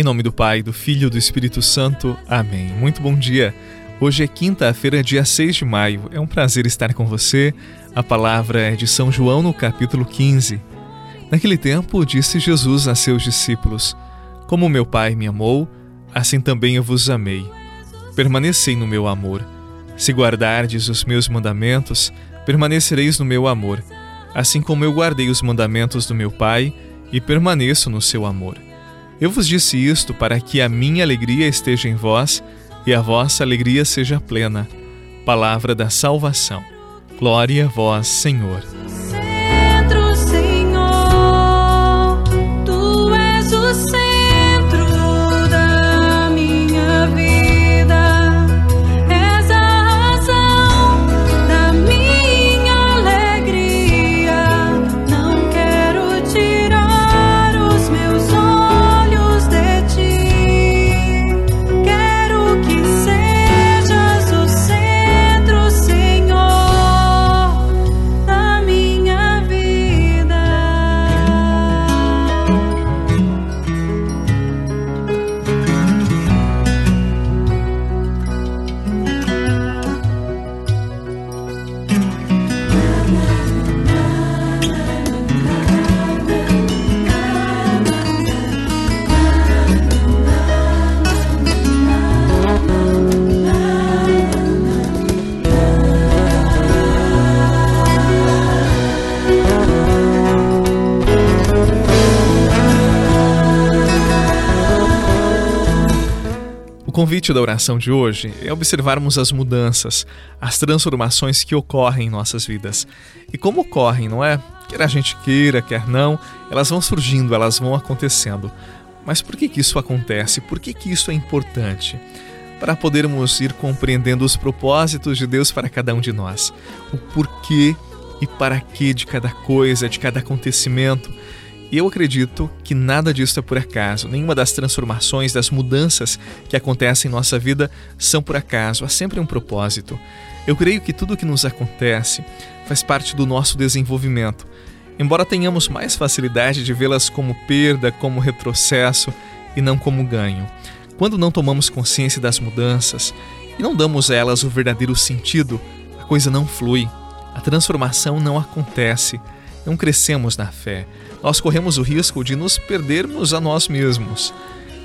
nome do Pai, do Filho e do Espírito Santo. Amém. Muito bom dia. Hoje é quinta-feira, dia 6 de maio. É um prazer estar com você. A palavra é de São João no capítulo 15. Naquele tempo, disse Jesus a seus discípulos: Como meu Pai me amou, assim também eu vos amei. Permanecei no meu amor. Se guardardes os meus mandamentos, permanecereis no meu amor, assim como eu guardei os mandamentos do meu Pai e permaneço no seu amor. Eu vos disse isto para que a minha alegria esteja em vós e a vossa alegria seja plena. Palavra da salvação. Glória a vós, Senhor. O convite da oração de hoje é observarmos as mudanças, as transformações que ocorrem em nossas vidas. E como ocorrem, não é? Quer a gente queira, quer não, elas vão surgindo, elas vão acontecendo. Mas por que, que isso acontece? Por que, que isso é importante? Para podermos ir compreendendo os propósitos de Deus para cada um de nós, o porquê e para que de cada coisa, de cada acontecimento e eu acredito que nada disso é por acaso. Nenhuma das transformações, das mudanças que acontecem em nossa vida são por acaso. Há sempre um propósito. Eu creio que tudo o que nos acontece faz parte do nosso desenvolvimento. Embora tenhamos mais facilidade de vê-las como perda, como retrocesso e não como ganho. Quando não tomamos consciência das mudanças e não damos a elas o verdadeiro sentido, a coisa não flui, a transformação não acontece, não crescemos na fé nós corremos o risco de nos perdermos a nós mesmos.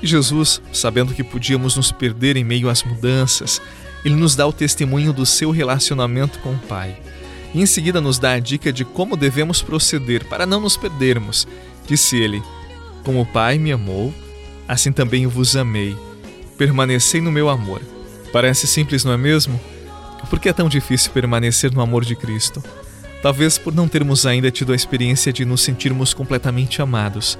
E Jesus, sabendo que podíamos nos perder em meio às mudanças, ele nos dá o testemunho do seu relacionamento com o Pai. E em seguida nos dá a dica de como devemos proceder para não nos perdermos. Disse ele: Como o Pai me amou, assim também eu vos amei. Permanecei no meu amor. Parece simples, não é mesmo? Por que é tão difícil permanecer no amor de Cristo? Talvez por não termos ainda tido a experiência de nos sentirmos completamente amados.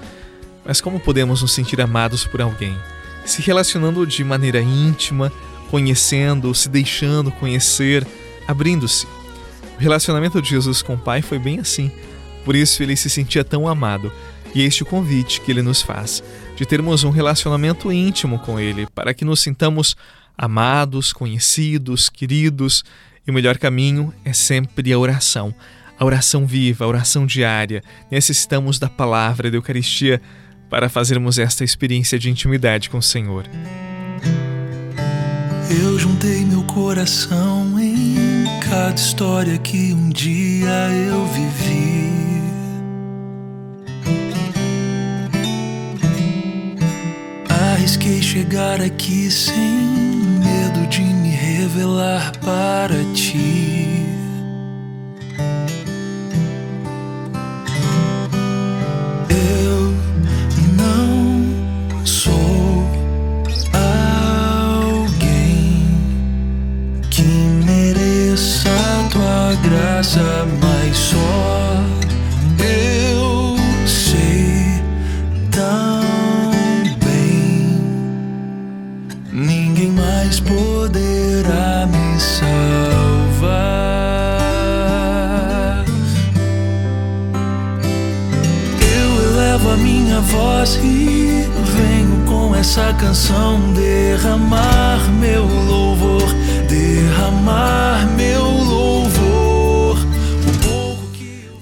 Mas como podemos nos sentir amados por alguém? Se relacionando de maneira íntima, conhecendo, se deixando conhecer, abrindo-se. O relacionamento de Jesus com o Pai foi bem assim. Por isso ele se sentia tão amado. E é este o convite que ele nos faz, de termos um relacionamento íntimo com ele, para que nos sintamos amados, conhecidos, queridos e o melhor caminho é sempre a oração. A oração viva, a oração diária. Necessitamos da palavra da Eucaristia para fazermos esta experiência de intimidade com o Senhor. Eu juntei meu coração em cada história que um dia eu vivi. Arrisquei chegar aqui sem medo de revelar para ti. Eu não sou alguém que mereça tua graça, mas só poderá me salvar. Eu elevo a minha voz e venho com essa canção derramar meu louvor, derramar meu louvor.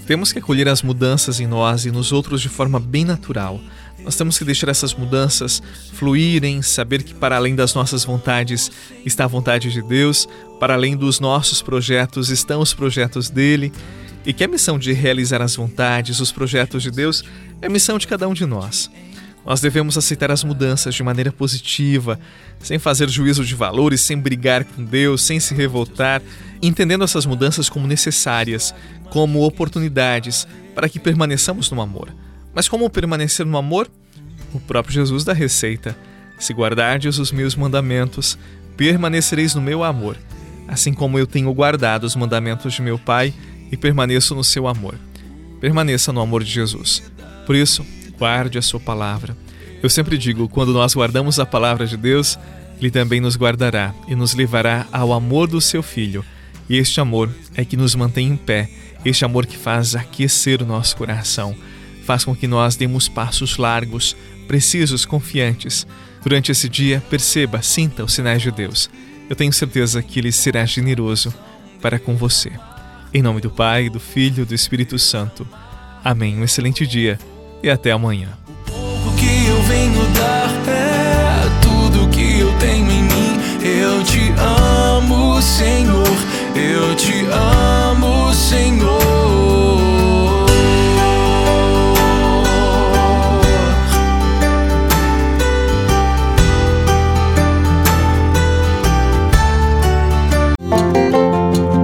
Temos que acolher as mudanças em nós e nos outros de forma bem natural. Nós temos que deixar essas mudanças fluírem, saber que para além das nossas vontades está a vontade de Deus, para além dos nossos projetos estão os projetos dele, e que a missão de realizar as vontades, os projetos de Deus, é missão de cada um de nós. Nós devemos aceitar as mudanças de maneira positiva, sem fazer juízo de valores, sem brigar com Deus, sem se revoltar, entendendo essas mudanças como necessárias, como oportunidades para que permaneçamos no amor. Mas como permanecer no amor? O próprio Jesus dá receita. Se guardardes os meus mandamentos, permanecereis no meu amor, assim como eu tenho guardado os mandamentos de meu Pai e permaneço no seu amor. Permaneça no amor de Jesus. Por isso, guarde a sua palavra. Eu sempre digo, quando nós guardamos a palavra de Deus, ele também nos guardará e nos levará ao amor do seu filho. E este amor é que nos mantém em pé, este amor que faz aquecer o nosso coração faz com que nós demos passos largos, precisos, confiantes. Durante esse dia, perceba, sinta os sinais de Deus. Eu tenho certeza que Ele será generoso para com você. Em nome do Pai, do Filho e do Espírito Santo. Amém. Um excelente dia e até amanhã. O que eu venho dar é tudo que eu tenho em mim. Eu te amo, Senhor. Eu te amo, Senhor.